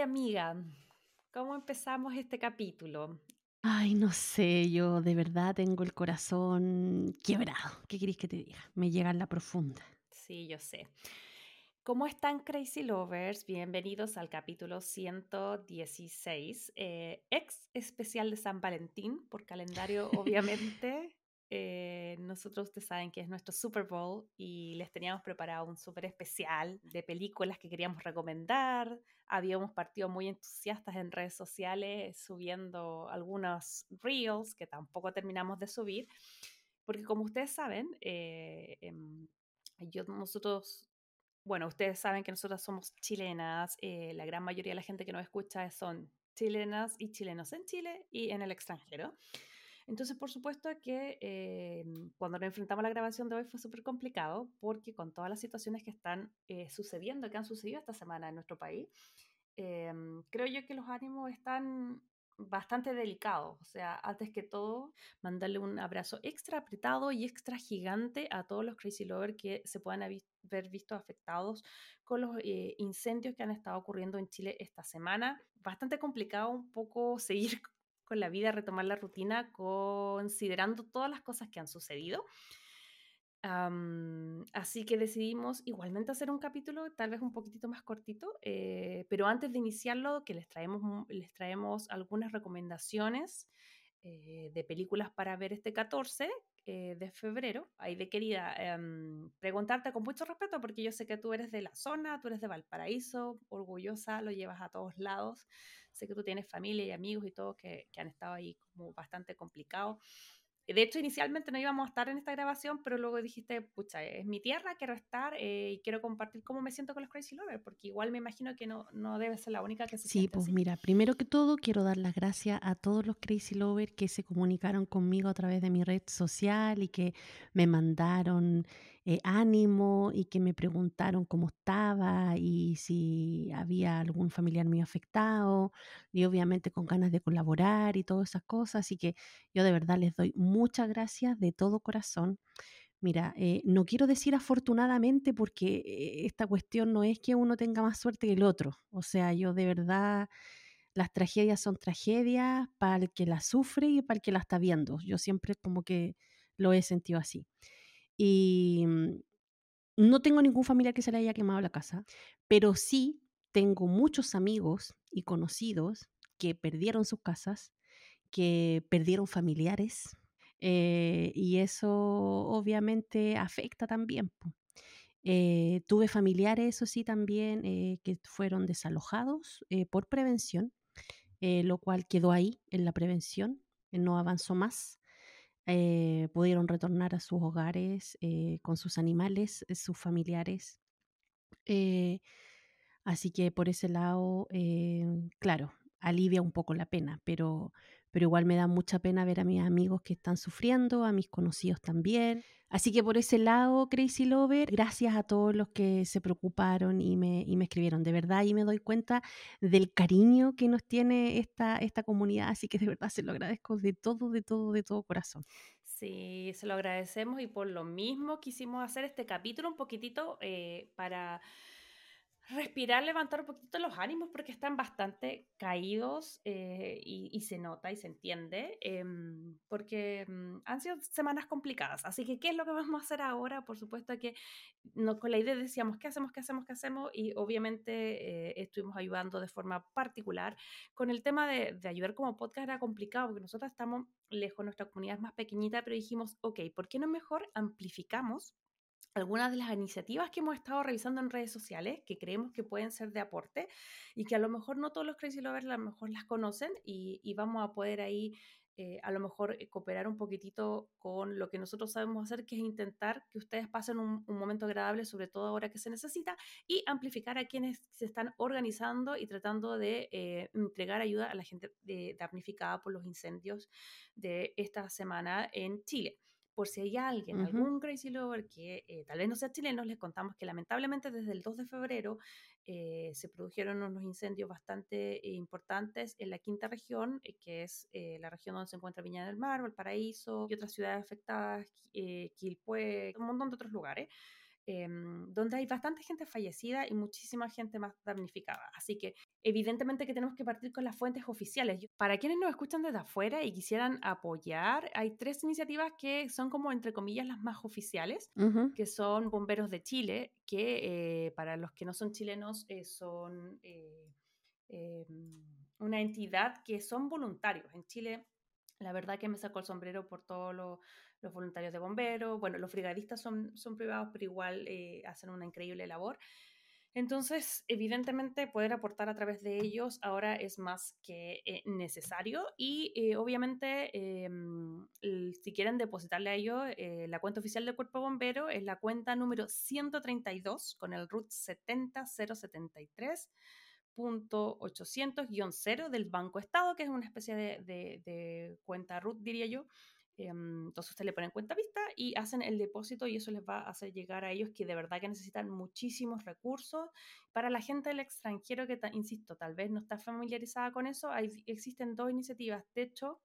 Ay, amiga, ¿cómo empezamos este capítulo? Ay, no sé, yo de verdad tengo el corazón quebrado. ¿Qué querés que te diga? Me llega en la profunda. Sí, yo sé. ¿Cómo están Crazy Lovers? Bienvenidos al capítulo 116, eh, ex especial de San Valentín, por calendario, obviamente. Eh, nosotros ustedes saben que es nuestro Super Bowl y les teníamos preparado un súper especial de películas que queríamos recomendar. Habíamos partido muy entusiastas en redes sociales subiendo algunos reels que tampoco terminamos de subir, porque como ustedes saben, eh, em, yo, nosotros bueno, ustedes saben que nosotras somos chilenas, eh, la gran mayoría de la gente que nos escucha son chilenas y chilenos en Chile y en el extranjero. Entonces, por supuesto que eh, cuando nos enfrentamos a la grabación de hoy fue súper complicado porque con todas las situaciones que están eh, sucediendo, que han sucedido esta semana en nuestro país, eh, creo yo que los ánimos están bastante delicados. O sea, antes que todo, mandarle un abrazo extra apretado y extra gigante a todos los Crazy Lovers que se puedan haber visto afectados con los incendios que han estado ocurriendo en Chile esta semana. Bastante complicado un poco seguir con la vida, retomar la rutina, considerando todas las cosas que han sucedido. Así que decidimos igualmente hacer un capítulo tal vez un poquitito más cortito, eh, pero antes de iniciarlo, que les traemos, les traemos algunas recomendaciones eh, de películas para ver este 14 eh, de febrero. Ahí de querida um, preguntarte con mucho respeto, porque yo sé que tú eres de la zona, tú eres de Valparaíso, orgullosa, lo llevas a todos lados. Sé que tú tienes familia y amigos y todos que, que han estado ahí como bastante complicados. De hecho, inicialmente no íbamos a estar en esta grabación, pero luego dijiste, pucha, es mi tierra, quiero estar eh, y quiero compartir cómo me siento con los Crazy Lovers, porque igual me imagino que no, no debe ser la única que se Sí, pues así. mira, primero que todo quiero dar las gracias a todos los Crazy Lovers que se comunicaron conmigo a través de mi red social y que me mandaron eh, ánimo y que me preguntaron cómo estaba y si había algún familiar mío afectado y obviamente con ganas de colaborar y todas esas cosas. Así que yo de verdad les doy muchas gracias de todo corazón. Mira, eh, no quiero decir afortunadamente porque eh, esta cuestión no es que uno tenga más suerte que el otro. O sea, yo de verdad, las tragedias son tragedias para el que las sufre y para el que la está viendo. Yo siempre como que lo he sentido así. Y mm, no tengo ningún familiar que se le haya quemado la casa, pero sí tengo muchos amigos y conocidos que perdieron sus casas, que perdieron familiares, eh, y eso obviamente afecta también. Eh, tuve familiares, eso sí, también eh, que fueron desalojados por prevención, lo cual quedó ahí en la prevención, no avanzó más. Eh, pudieron retornar a sus hogares eh, con sus animales, eh, sus familiares. Así que por ese lado, claro, alivia un poco la pena, pero, pero igual me da mucha pena ver a mis amigos que están sufriendo, a mis conocidos también. Así que por ese lado, Crazy Lover, gracias a todos los que se preocuparon y me, y me escribieron. De verdad, y me doy cuenta del cariño que nos tiene esta, esta comunidad, así que de verdad se lo agradezco de todo, de todo, de todo corazón. Sí, se lo agradecemos y por lo mismo quisimos hacer este capítulo un poquitito eh, para respirar, levantar un poquito los ánimos porque están bastante caídos eh, y, se nota y se entiende eh, porque um, han sido semanas complicadas. Así que, ¿qué es lo que vamos a hacer ahora? Por supuesto que no, con la idea decíamos, ¿qué hacemos? ¿Qué hacemos? ¿Qué hacemos? Y obviamente eh, estuvimos ayudando de forma particular. Con el tema de, de, ayudar como podcast era complicado porque nosotros estamos lejos, nuestra comunidad es más pequeñita, pero dijimos, ok, ¿por qué no mejor amplificamos? Algunas de las iniciativas que hemos estado revisando en redes sociales que creemos que pueden ser de aporte y que a lo mejor no todos los Crazy Lovers a lo mejor las conocen y, vamos a poder ahí eh, a lo mejor eh, cooperar un poquitito con lo que nosotros sabemos hacer, que es intentar que ustedes pasen un, momento agradable, sobre todo ahora que se necesita, y amplificar a quienes se están organizando y tratando de eh, entregar ayuda a la gente damnificada por los incendios de esta semana en Chile por si hay alguien, uh -huh. algún crazy lover que eh, tal vez no sea chileno, les contamos que lamentablemente desde el 2 de febrero eh, se produjeron unos incendios bastante eh, importantes en la quinta región, eh, que es eh, la región donde se encuentra Viña del Mar, Valparaíso y otras ciudades afectadas, Quilpué, un montón de otros lugares. Eh, donde hay bastante gente fallecida y muchísima gente más damnificada. Así que evidentemente que tenemos que partir con las fuentes oficiales. Para quienes nos escuchan desde afuera y quisieran apoyar, hay tres iniciativas que son como, entre comillas, las más oficiales, que son Bomberos de Chile, que eh, para los que no son chilenos eh, son eh, em, una entidad que son voluntarios. En Chile, la verdad que me sacó el sombrero por todos los voluntarios de bomberos. Bueno, los brigadistas son, son privados, pero igual hacen una increíble labor. Entonces, evidentemente, poder aportar a través de ellos ahora es más que eh, necesario y eh, obviamente, em, si quieren depositarle a ellos, eh, la cuenta oficial del Cuerpo Bombero es la cuenta número 132 con el RUT 70070.800-0 del Banco Estado, que es una especie de, de cuenta RUT, diría yo, entonces usted le ponen cuenta vista y hacen el depósito y eso les va a hacer llegar a ellos que de verdad que necesitan muchísimos recursos. Para la gente del extranjero que, insisto, tal vez no está familiarizada con eso, hay, existen dos iniciativas, Techo,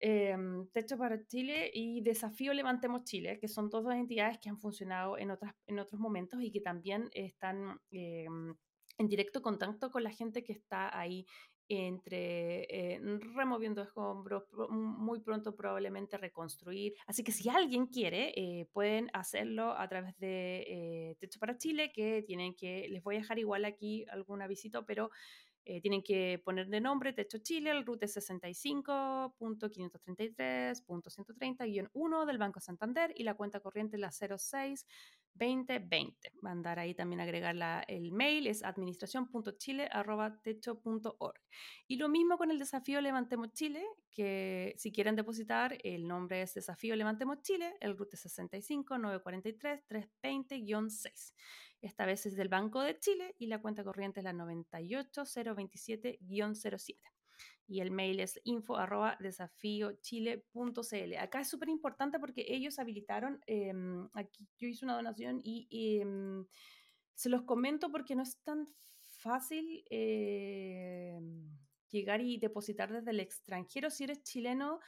eh, Techo para Chile y Desafío Levantemos Chile, que son dos entidades que han funcionado en, otras, en otros momentos y que también están... Em, en directo contacto con la gente que está ahí entre eh, removiendo escombros, muy pronto probablemente reconstruir. Así que si alguien quiere, eh, pueden hacerlo a través de eh, Techo para Chile, que tienen que, les voy a dejar igual aquí algún avisito, pero tienen que poner de nombre Techo Chile, el RUT 65.533.130-1 del Banco Santander y la cuenta corriente la 06 2020. Mandar ahí también agregar la, el mail, es administración.chile.techo.org. Y lo mismo con el desafío Levantemos Chile, que si quieren depositar, el nombre es Desafío Levantemos Chile, el RUT 65 943 320-6. Esta vez es del Banco de Chile y la cuenta corriente es la 98027-07. Y el mail es info arroba desafíochile.cl. Acá es súper importante porque ellos habilitaron, em, aquí yo hice una donación y em, se los comento porque no es tan fácil em, llegar y depositar desde el extranjero. Si eres chileno,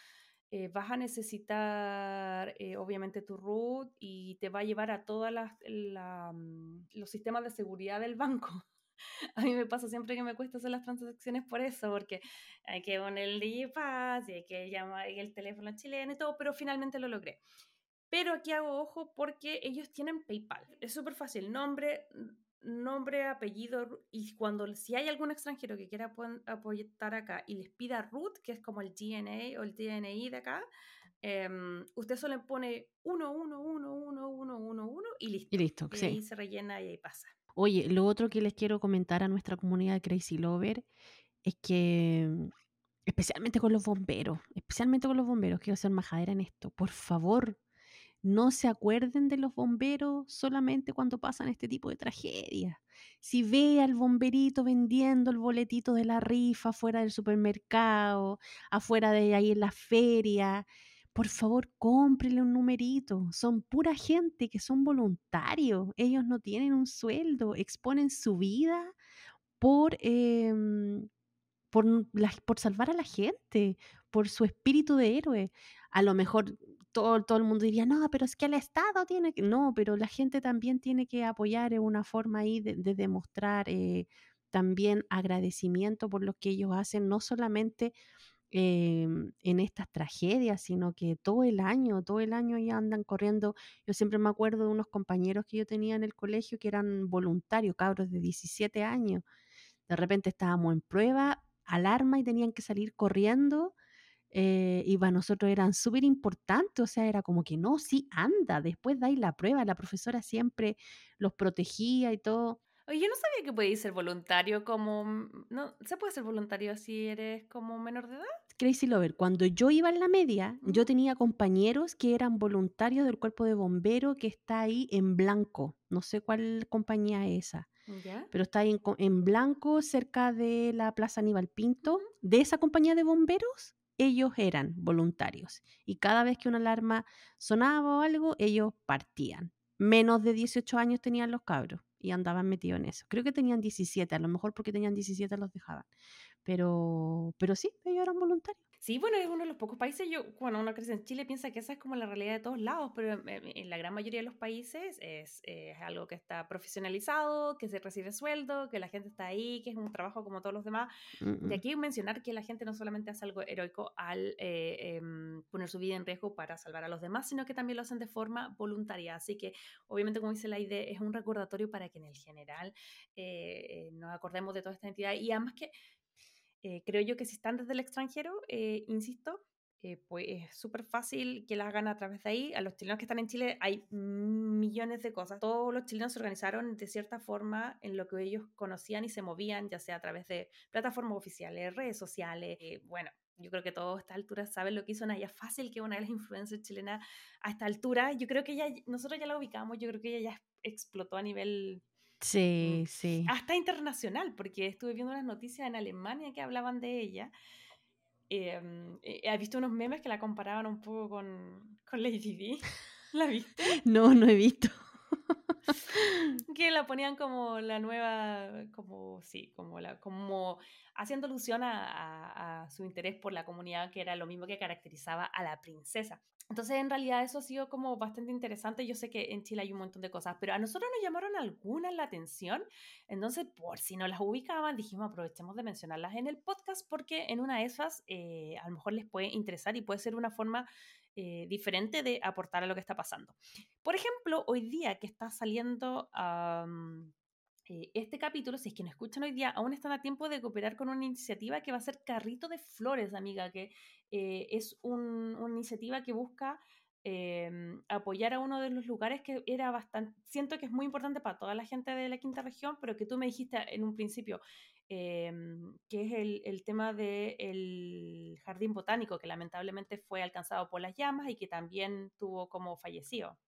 eh, vas a necesitar eh, obviamente tu root y te va a llevar a todos mm, los sistemas de seguridad del banco. A mí me pasa siempre que me cuesta hacer las transacciones por eso, porque hay que poner el DigiPass y hay que llamar el teléfono chileno y todo, pero finalmente lo logré. Pero aquí hago ojo porque ellos tienen PayPal. Es súper fácil. Nombre, nombre, apellido, y cuando si hay algún extranjero que quiera apoyar acá y les pida root, que es como el DNA o el DNI de acá, em, usted solo pone 1, 1, 1, 1, 1, 1, 1 y listo. Y listo, y ahí se rellena y ahí pasa. Oye, lo otro que les quiero comentar a nuestra comunidad Crazy Lover es que, especialmente con los bomberos, especialmente con los bomberos, quiero hacer majadera en esto, por favor, no se acuerden de los bomberos solamente cuando pasan este tipo de tragedias. Si ve al bomberito vendiendo el boletito de la rifa fuera del supermercado, afuera de ahí en la feria, por favor cómprele un numerito. Son pura gente que son voluntarios. Ellos no tienen un sueldo, exponen su vida por, em, por, por salvar a la gente, por su espíritu de héroe. A lo mejor todo, todo el mundo diría, no, pero es que el Estado tiene que, no, pero la gente también tiene que apoyar en una forma ahí de, demostrar eh, también agradecimiento por lo que ellos hacen, no solamente em, en estas tragedias, sino que todo el año, todo el año ya andan corriendo. Yo siempre me acuerdo de unos compañeros que yo tenía en el colegio que eran voluntarios, cabros de 17 años. De repente estábamos en prueba, alarma y tenían que salir corriendo eh, y para nosotros eran súper importantes, o sea, era como que no, sí, anda, después dais la prueba, la profesora siempre los protegía y todo. Oye, yo no sabía que podías ser voluntario como... Mm, no, ¿Se puede ser voluntario si eres como menor de edad? Crazy Lover, cuando yo iba en la media, yo tenía compañeros que eran voluntarios del cuerpo de bombero que está ahí en blanco. No sé cuál compañía es esa. Pero está ahí en, en, blanco cerca de la Plaza Aníbal Pinto. De esa compañía de bomberos ellos eran voluntarios y cada vez que una alarma sonaba o algo, ellos partían. Menos de 18 años tenían los cabros y andaban metidos en eso. Creo que tenían 17, a lo mejor porque tenían 17 los dejaban. Pero, pero sí, ellos eran voluntarios. Sí, bueno, es uno de los pocos países, yo, cuando uno crece en Chile piensa que esa es como la realidad de todos lados, pero en, la gran mayoría de los países es, es, algo que está profesionalizado, que se recibe sueldo, que la gente está ahí, que es un trabajo como todos los demás. De aquí mencionar que la gente no solamente hace algo heroico al eh, eh, poner su vida en riesgo para salvar a los demás, sino que también lo hacen de forma voluntaria. Así que, obviamente, como dice la idea, es un recordatorio para que en el general eh, nos acordemos de toda esta entidad y además que eh, creo yo que si están desde el extranjero, eh, insisto, eh, pues es súper fácil que las hagan a través de ahí. A los chilenos que están en Chile hay millones de cosas. Todos los chilenos se organizaron de cierta forma en lo que ellos conocían y se movían, ya sea a través de plataformas oficiales, redes sociales. bueno, yo creo que todos a esta altura saben lo que hizo Naya Fácil, que una de las influencers chilenas a esta altura. Yo creo que ella, nosotros ya la ubicamos, yo creo que ella ya explotó a nivel Sí, Mm, sí. hasta internacional, porque estuve viendo unas noticias en Alemania que hablaban de ella. Em, eh, he visto unos memes que la comparaban un poco con, con Lady Di. ¿La viste? No, no he visto. que la ponían como la nueva, como sí, como la, como haciendo alusión a, a, a, su interés por la comunidad, que era lo mismo que caracterizaba a la princesa. Entonces, en realidad, eso ha sido como bastante interesante. Yo sé que en Chile hay un montón de cosas, pero a nosotros nos llamaron algunas la atención. Entonces, por si no las ubicaban, dijimos aprovechemos de mencionarlas en el podcast, porque en una de esas eh, a lo mejor les puede interesar y puede ser una forma eh, diferente de aportar a lo que está pasando. Por ejemplo, hoy día que está saliendo eh, este capítulo, si es que no escuchan hoy día, aún están a tiempo de cooperar con una iniciativa que va a ser Carrito de Flores, amiga, que eh, es un, una iniciativa que busca eh, apoyar a uno de los lugares que era bastante, siento que es muy importante para toda la gente de la quinta región, pero que tú me dijiste en un principio, eh, que es el, tema del de jardín botánico, que lamentablemente fue alcanzado por las llamas y que también tuvo como fallecido.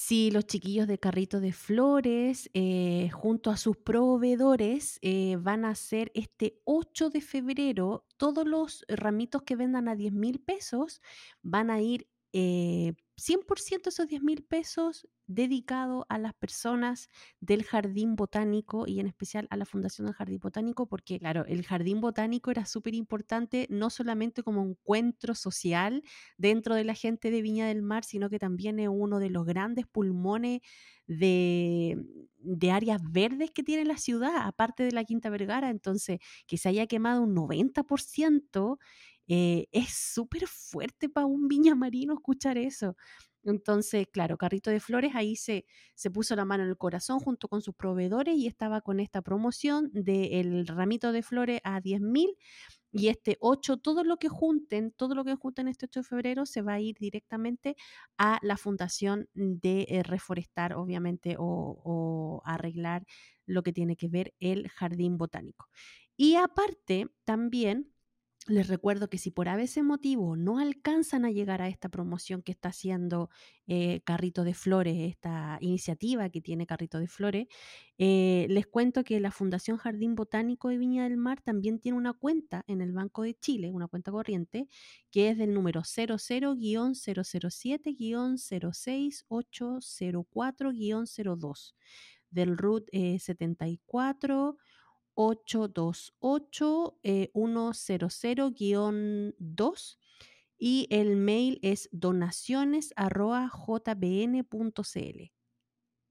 Sí, los chiquillos de Carrito de Flores, eh, junto a sus proveedores, eh, van a hacer este 8 de febrero, todos los ramitos que vendan a 10 mil pesos van a ir eh, 100% esos 10 mil pesos dedicado a las personas del Jardín Botánico y en especial a la Fundación del Jardín Botánico, porque claro, el Jardín Botánico era súper importante no solamente como encuentro social dentro de la gente de Viña del Mar, sino que también es uno de los grandes pulmones de, de áreas verdes que tiene la ciudad, aparte de la Quinta Vergara, entonces que se haya quemado un 90%. Eh, es súper fuerte para un viña marino escuchar eso. Entonces, claro, Carrito de Flores ahí se, se puso la mano en el corazón junto con sus proveedores y estaba con esta promoción del ramito de flores a 10 mil. Y este 8, todo lo que junten, todo lo que junten este 8 de febrero se va a ir directamente a la fundación de eh, reforestar, obviamente, o arreglar lo que tiene que ver el jardín botánico. Y aparte, también les recuerdo que si por ese motivo no alcanzan a llegar a esta promoción que está haciendo eh, Carrito de Flores, esta iniciativa que tiene Carrito de Flores, eh, les cuento que la Fundación Jardín Botánico de Viña del Mar también tiene una cuenta en el Banco de Chile, una cuenta corriente, que es del número 00-007-06804-02 del RUT eh, 74 828-100-2 y el mail es donaciones.jbn.cl.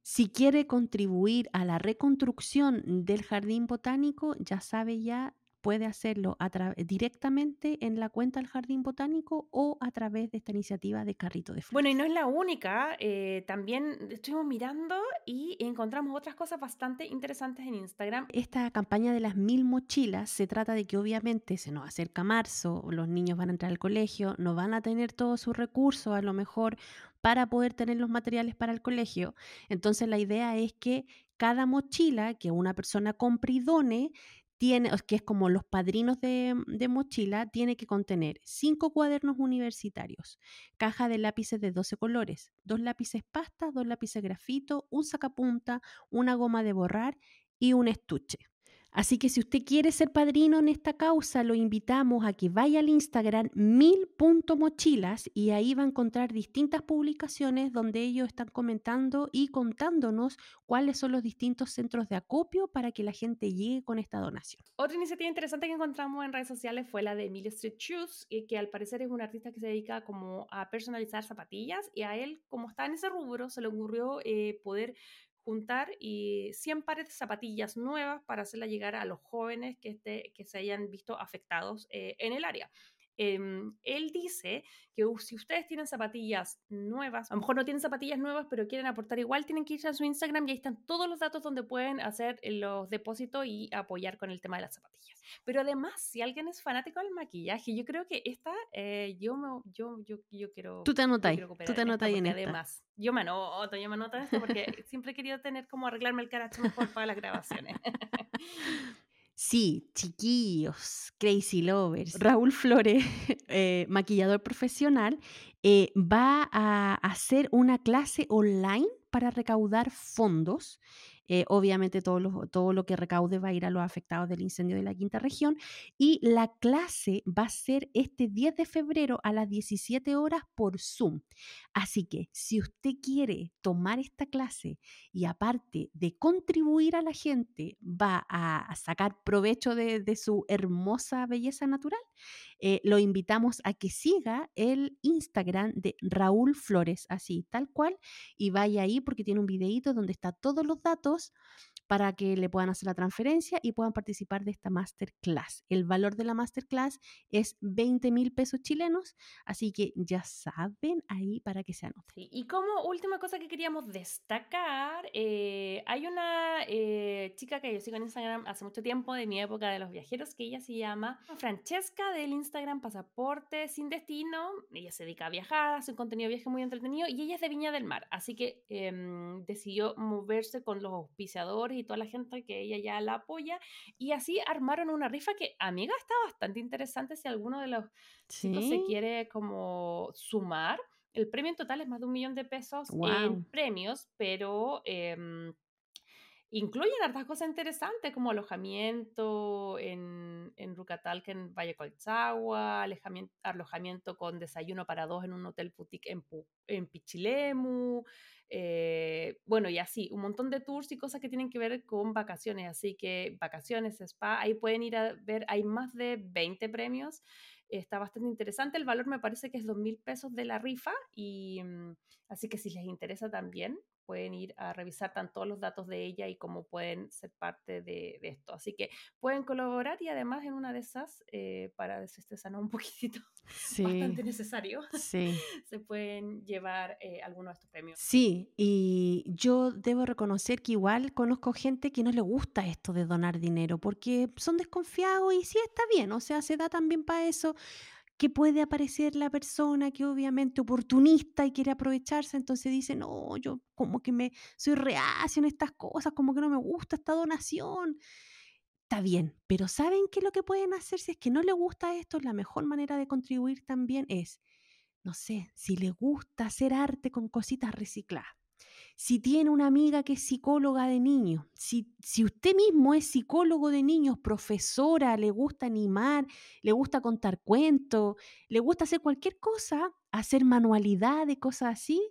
Si quiere contribuir a la reconstrucción del jardín botánico, ya sabe ya puede hacerlo directamente en la cuenta del Jardín Botánico o a través de esta iniciativa de Carrito de Flores. Bueno, y no es la única, eh, también estuvimos mirando y encontramos otras cosas bastante interesantes en Instagram. Esta campaña de las mil mochilas se trata de que obviamente se nos acerca marzo, los niños van a entrar al colegio, no van a tener todos sus recursos a lo mejor para poder tener los materiales para el colegio. Entonces la idea es que cada mochila que una persona compre y done tiene, que es como los padrinos de, de, mochila, tiene que contener cinco cuadernos universitarios, caja de lápices de 12 colores, dos lápices pasta, dos lápices grafito, un sacapunta, una goma de borrar y un estuche. Así que si usted quiere ser padrino en esta causa, lo invitamos a que vaya al Instagram mil.mochilas y ahí va a encontrar distintas publicaciones donde ellos están comentando y contándonos cuáles son los distintos centros de acopio para que la gente llegue con esta donación. Otra iniciativa interesante que encontramos en redes sociales fue la de Emilio Street Shoes, que al parecer es un artista que se dedica como a personalizar zapatillas y a él, como está en ese rubro, se le ocurrió eh, poder juntar y 100 pares de zapatillas nuevas para hacerla llegar a los jóvenes que, este, que se hayan visto afectados eh, en el área. Em, él dice que si ustedes tienen zapatillas nuevas, a lo mejor no tienen zapatillas nuevas, pero quieren aportar igual, tienen que irse a su Instagram y ahí están todos los datos donde pueden hacer los depósitos y apoyar con el tema de las zapatillas. Pero además, si alguien es fanático del maquillaje, yo creo que esta, eh, yo, me, yo, yo, yo, quiero... Tú te anotas tú te anotas en esta. Además, yo me anoto, yo me anoto esto porque siempre he querido tener como arreglarme el caracho mejor para las grabaciones. Sí, chiquillos, crazy lovers. Raúl Flores, eh, maquillador profesional, eh, va a hacer una clase online para recaudar fondos eh, obviamente todo lo, todo lo que recaude va a ir a los afectados del incendio de la quinta región. Y la clase va a ser este 10 de febrero a las 17 horas por Zoom. Así que si usted quiere tomar esta clase y aparte de contribuir a la gente, va a sacar provecho de, de su hermosa belleza natural, eh, lo invitamos a que siga el Instagram de Raúl Flores, así, tal cual, y vaya ahí porque tiene un videito donde está todos los datos para que le puedan hacer la transferencia y puedan participar de esta masterclass. El valor de la masterclass es 20 mil pesos chilenos, así que ya saben ahí para que se anoten. y como última cosa que queríamos destacar, eh, hay una eh, chica que yo sigo en Instagram hace mucho tiempo, de mi época de los viajeros, que ella se llama Francesca del Instagram Pasaporte Sin Destino. Ella se dedica a viajar, hace un contenido de viaje muy entretenido y ella es de Viña del Mar, así que em, decidió moverse con los auspiciadores y toda la gente que ella ya la apoya. Y así armaron una rifa que, amiga, está bastante interesante si alguno de los chicos se quiere como sumar. El premio en total es más de un millón de pesos en premios, pero eh, incluyen hartas cosas interesantes como alojamiento en, en Rucatalca, en Valle Colchagua, alojamiento, alojamiento con desayuno para dos en un hotel boutique en, en Pichilemu, eh, bueno, y así, un montón de tours y cosas que tienen que ver con vacaciones. Así que vacaciones, spa, ahí pueden ir a ver, hay más de 20 premios. Está bastante interesante. El valor me parece que es 2 mil pesos de la rifa. Y mm, así que si les interesa también, pueden ir a revisar tanto los datos de ella y cómo pueden ser parte de, esto. Así que pueden colaborar y además en una de esas, eh, para desestresarnos un poquitito, bastante necesario, sí. se pueden llevar eh, algunos de estos premios. Sí, y yo debo reconocer que igual conozco gente que no le gusta esto de donar dinero porque son desconfiados y sí está bien, o sea, se da también para eso que puede aparecer la persona que obviamente oportunista y quiere aprovecharse, entonces dice, no, yo como que me soy reacio en estas cosas, como que no me gusta esta donación. Está bien, pero ¿saben qué es lo que pueden hacer si es que no le gusta esto? La mejor manera de contribuir también es, no sé, si le gusta hacer arte con cositas recicladas si tiene una amiga que es psicóloga de niños, si, si usted mismo es psicólogo de niños, profesora, le gusta animar, le gusta contar cuentos, le gusta hacer cualquier cosa, hacer manualidades, cosas así,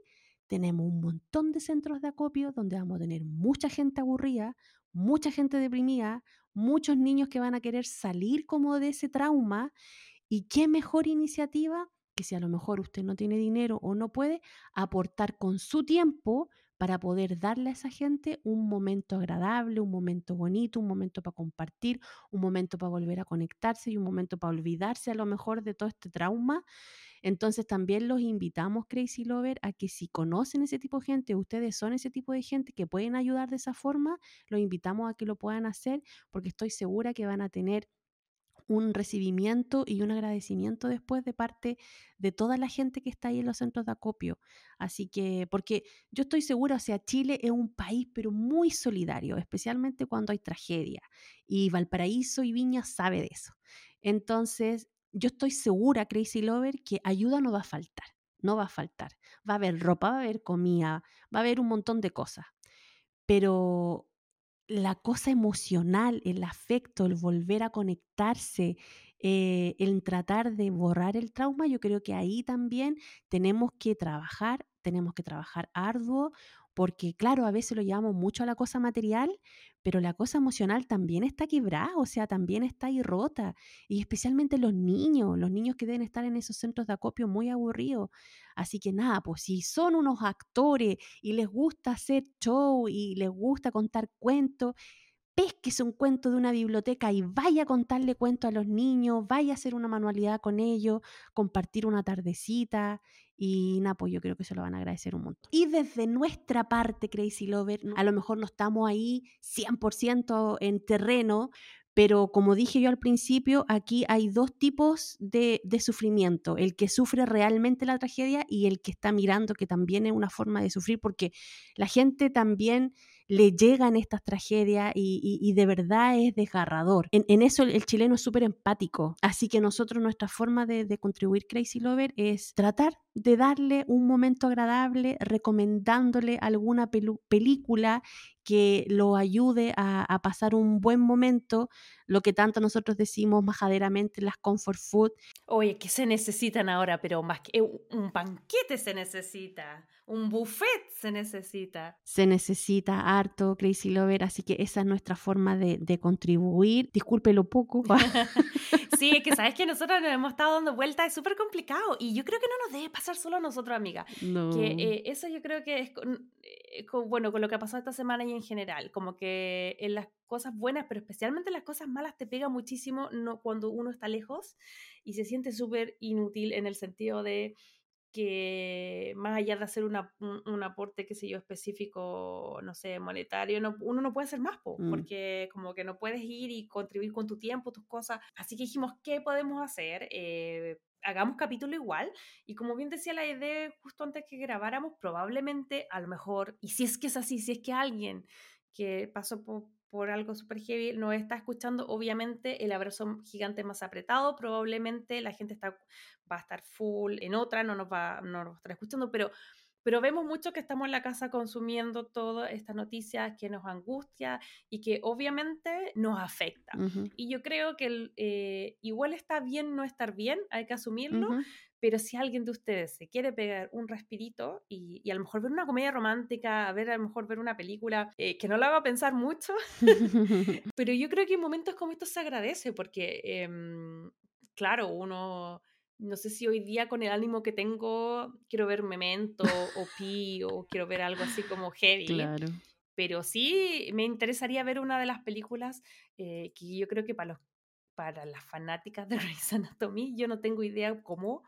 tenemos un montón de centros de acopio donde vamos a tener mucha gente aburrida, mucha gente deprimida, muchos niños que van a querer salir como de ese trauma. ¿Y qué mejor iniciativa que si a lo mejor usted no tiene dinero o no puede, aportar con su tiempo para poder darle a esa gente un momento agradable, un momento bonito, un momento para compartir, un momento para volver a conectarse y un momento para olvidarse a lo mejor de todo este trauma. Entonces también los invitamos, Crazy Lover, a que si conocen ese tipo de gente, ustedes son ese tipo de gente que pueden ayudar de esa forma, los invitamos a que lo puedan hacer porque estoy segura que van a tener un recibimiento y un agradecimiento después de parte de toda la gente que está ahí en los centros de acopio. Así que, porque yo estoy segura, o sea, Chile es un país pero muy solidario, especialmente cuando hay tragedia. Y Valparaíso y Viña sabe de eso. Entonces, yo estoy segura, Crazy Lover, que ayuda no va a faltar. No va a faltar. Va a haber ropa, va a haber comida, va a haber un montón de cosas. Pero la cosa emocional, el afecto, el volver a conectarse, eh, el tratar de borrar el trauma, yo creo que ahí también tenemos que trabajar, tenemos que trabajar arduo, porque claro, a veces lo llevamos mucho a la cosa material, pero la cosa emocional también está quebrada, o sea, también está ahí rota, y especialmente los niños, los niños que deben estar en esos centros de acopio muy aburridos. Así que nada, pues si son unos actores y les gusta hacer show y les gusta contar cuentos, pesques un cuento de una biblioteca y vaya a contarle cuentos a los niños, vaya a hacer una manualidad con ellos, compartir una tardecita y nada, pues yo creo que se lo van a agradecer un montón. Y desde nuestra parte, Crazy Lover, a lo mejor no estamos ahí 100% en terreno, pero como dije yo al principio, aquí hay dos tipos de, de, sufrimiento, el que sufre realmente la tragedia y el que está mirando, que también es una forma de sufrir, porque la gente también le llegan estas tragedias y, de verdad es desgarrador. En, eso el, chileno es súper empático, así que nosotros nuestra forma de, contribuir Crazy Lover es tratar de darle un momento agradable recomendándole alguna película que lo ayude a, pasar un buen momento, lo que tanto nosotros decimos majaderamente las comfort food. Oye, que se necesitan ahora, pero más que un banquete se necesita, un buffet se necesita. Se necesita harto, Crazy Lover, así que esa es nuestra forma de, de contribuir. Discúlpelo poco. sí, es que sabes que nosotros nos hemos estado dando vueltas, es súper complicado y yo creo que no nos debe pasar solo a nosotros, amiga. No. Que eh, eso yo creo que es, eh, bueno, con lo que ha pasado esta semana y en general, como que en las cosas buenas, pero especialmente en las cosas malas, te pega muchísimo no, cuando uno está lejos y se siente súper inútil en el sentido de que más allá de hacer una, un, aporte, qué sé yo, específico, no sé, monetario, no, uno no puede hacer más, mm. porque como que no puedes ir y contribuir con tu tiempo, tus cosas. Así que dijimos, ¿qué podemos hacer? Eh, hagamos capítulo igual. Y como bien decía la idea justo antes que grabáramos, probablemente, a lo mejor, y si es que es así, si es que alguien que pasó por, por algo super heavy, nos está escuchando, obviamente el abrazo gigante más apretado, probablemente la gente está, va a estar full en otra, no nos va, no nos va a estar escuchando, pero, pero vemos mucho que estamos en la casa consumiendo todas estas noticias que nos angustia y que obviamente nos afecta. Y yo creo que eh, igual está bien no estar bien, hay que asumirlo, pero si alguien de ustedes se quiere pegar un respirito y, a lo mejor ver una comedia romántica, a ver a lo mejor ver una película eh, que no la haga pensar mucho, pero yo creo que en momentos como estos se agradece porque, em, claro, uno no sé si hoy día con el ánimo que tengo quiero ver Memento o Pi o quiero ver algo así como heavy. Claro. Pero sí me interesaría ver una de las películas eh, que yo creo que para los para las fanáticas de Grey's Anatomy, yo no tengo idea cómo,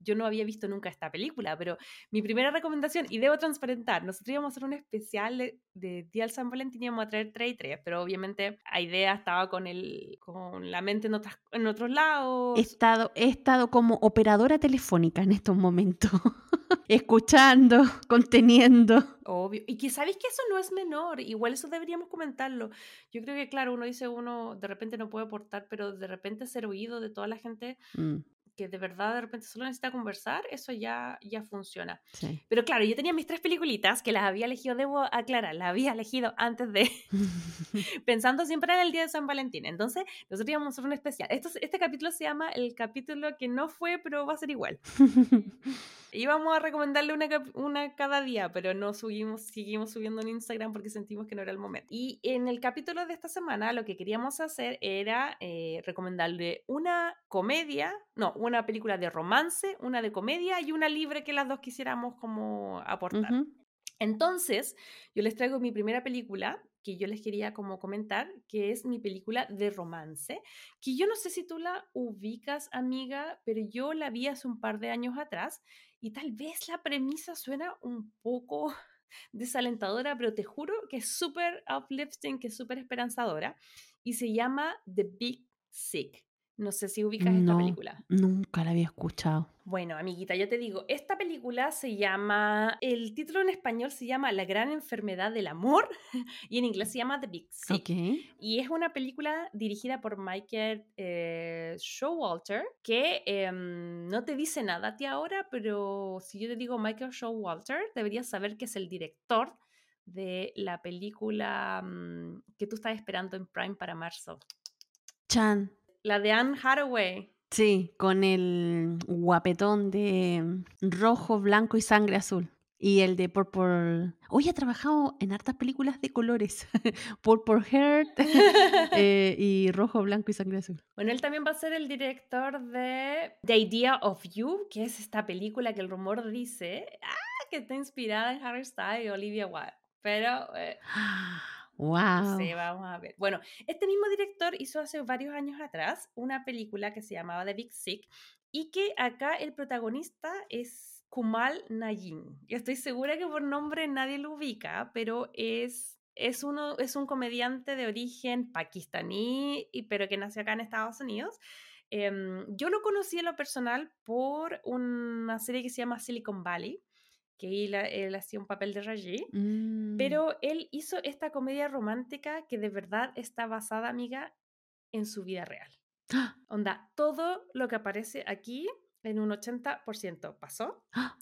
yo no había visto nunca esta película, pero mi primera recomendación, y debo transparentar, nosotros íbamos a hacer un especial de, Día del San Valentín, íbamos a traer 3 y 3, pero obviamente la idea estaba con, el, con la mente en, otras, en otros lados. He estado, he estado como operadora telefónica en estos momentos, escuchando, conteniendo. Obvio. Y que sabéis que eso no es menor, igual eso deberíamos comentarlo. Yo creo que, claro, uno dice, uno de repente no puede aportar, pero de repente ser oído de toda la gente mm que de verdad de repente solo necesita conversar, eso ya, ya funciona. Pero claro, yo tenía mis tres peliculitas que las había elegido, debo aclarar, las había elegido antes de, pensando siempre en el día de San Valentín. Entonces, nosotros íbamos a hacer un especial. Esto, este capítulo se llama el capítulo que no fue, pero va a ser igual. Íbamos a recomendarle una, una cada día, pero no subimos, seguimos subiendo en Instagram porque sentimos que no era el momento. Y en el capítulo de esta semana lo que queríamos hacer era eh, recomendarle una comedia, no, una película de romance, una de comedia y una libre que las dos quisiéramos como aportar. Entonces, yo les traigo mi primera película que yo les quería como comentar, que es mi película de romance, que yo no sé si tú la ubicas, amiga, pero yo la vi hace un par de años atrás y tal vez la premisa suena un poco desalentadora, pero te juro que es súper uplifting, que es súper esperanzadora y se llama The Big Sick. No sé si ubicas esta película. Nunca la había escuchado. Bueno, amiguita, yo te digo, esta película se llama, el título en español se llama La gran enfermedad del amor y en inglés se llama The Big Sick. Y es una película dirigida por Michael eh, Showalter, que em, no te dice nada a ti ahora, pero si yo te digo Michael Showalter, deberías saber que es el director de la película mm, que tú estás esperando en Prime para marzo. Chan. La de Anne Hathaway. Sí, con el guapetón de rojo, blanco y sangre azul. Y el de Purple. Hoy ha trabajado en hartas películas de colores. Purple Heart eh, y rojo, blanco y sangre azul. Bueno, él también va a ser el director de The Idea of You, que es esta película que el rumor dice ah, que está inspirada en Harry Styles y Olivia Wilde. Pero. ¡Wow! Vamos a ver. Bueno, este mismo director hizo hace varios años atrás una película que se llamaba The Big Sick y que acá el protagonista es Kumal Nayin. Estoy segura que por nombre nadie lo ubica, pero es, es, uno, es un comediante de origen pakistaní, pero que nació acá en Estados Unidos. Em, yo lo conocí en lo personal por una serie que se llama Silicon Valley, que él, hacía un papel de Raji, Mm. pero él hizo esta comedia romántica que de verdad está basada, amiga, en su vida real. ¡Ah! Onda, todo lo que aparece aquí en un 80% pasó. ¡Ah!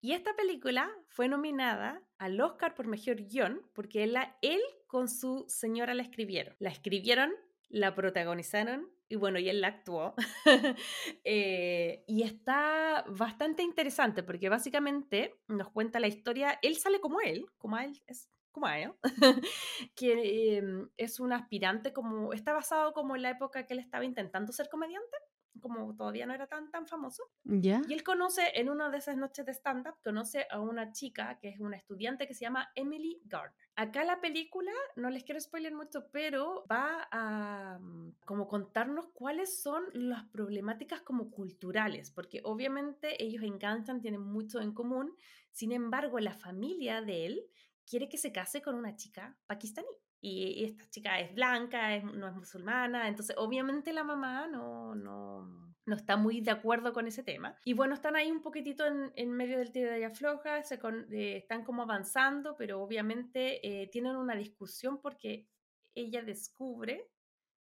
Y esta película fue nominada al Oscar por Mejor Guión porque él, él con su señora la escribieron. La escribieron, la protagonizaron y bueno, y él la actuó. Eh, y está bastante interesante porque básicamente nos cuenta la historia, él sale como él, como él es como él, que em, es un aspirante como, está basado como en la época que él estaba intentando ser comediante como todavía no era tan, tan famoso. ¿Ya? Y él conoce, en una de esas noches de stand-up, conoce a una chica que es una estudiante que se llama Emily Gardner. Acá la película, no les quiero spoiler mucho, pero va a mm, como contarnos cuáles son las problemáticas como culturales, porque obviamente ellos enganchan, tienen mucho en común, sin embargo la familia de él quiere que se case con una chica pakistaní y esta chica es blanca, no es musulmana, entonces obviamente la mamá no, no, no está muy de acuerdo con ese tema. Y bueno, están ahí un poquitito en, en medio del tiro de la floja, se eh, están como avanzando, pero obviamente eh, tienen una discusión porque ella descubre